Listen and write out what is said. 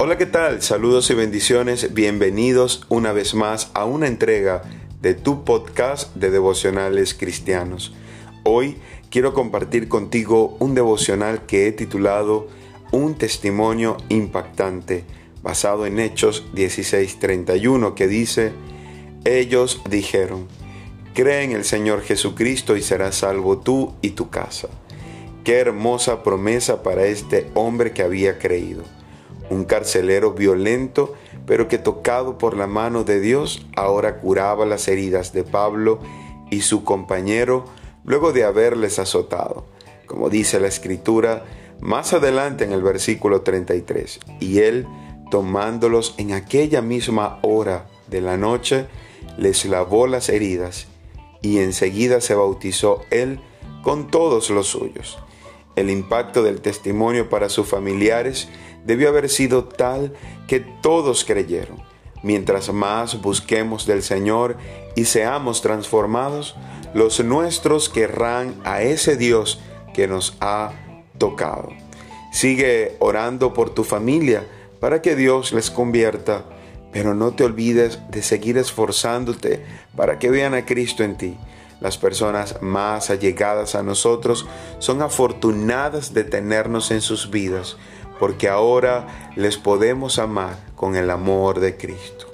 Hola, ¿qué tal? Saludos y bendiciones. Bienvenidos una vez más a una entrega de tu podcast de devocionales cristianos. Hoy quiero compartir contigo un devocional que he titulado Un testimonio impactante, basado en Hechos 16:31, que dice, ellos dijeron, cree en el Señor Jesucristo y serás salvo tú y tu casa. Qué hermosa promesa para este hombre que había creído un carcelero violento, pero que tocado por la mano de Dios ahora curaba las heridas de Pablo y su compañero luego de haberles azotado. Como dice la escritura más adelante en el versículo 33, y él, tomándolos en aquella misma hora de la noche, les lavó las heridas, y enseguida se bautizó él con todos los suyos. El impacto del testimonio para sus familiares debió haber sido tal que todos creyeron. Mientras más busquemos del Señor y seamos transformados, los nuestros querrán a ese Dios que nos ha tocado. Sigue orando por tu familia para que Dios les convierta, pero no te olvides de seguir esforzándote para que vean a Cristo en ti. Las personas más allegadas a nosotros son afortunadas de tenernos en sus vidas, porque ahora les podemos amar con el amor de Cristo.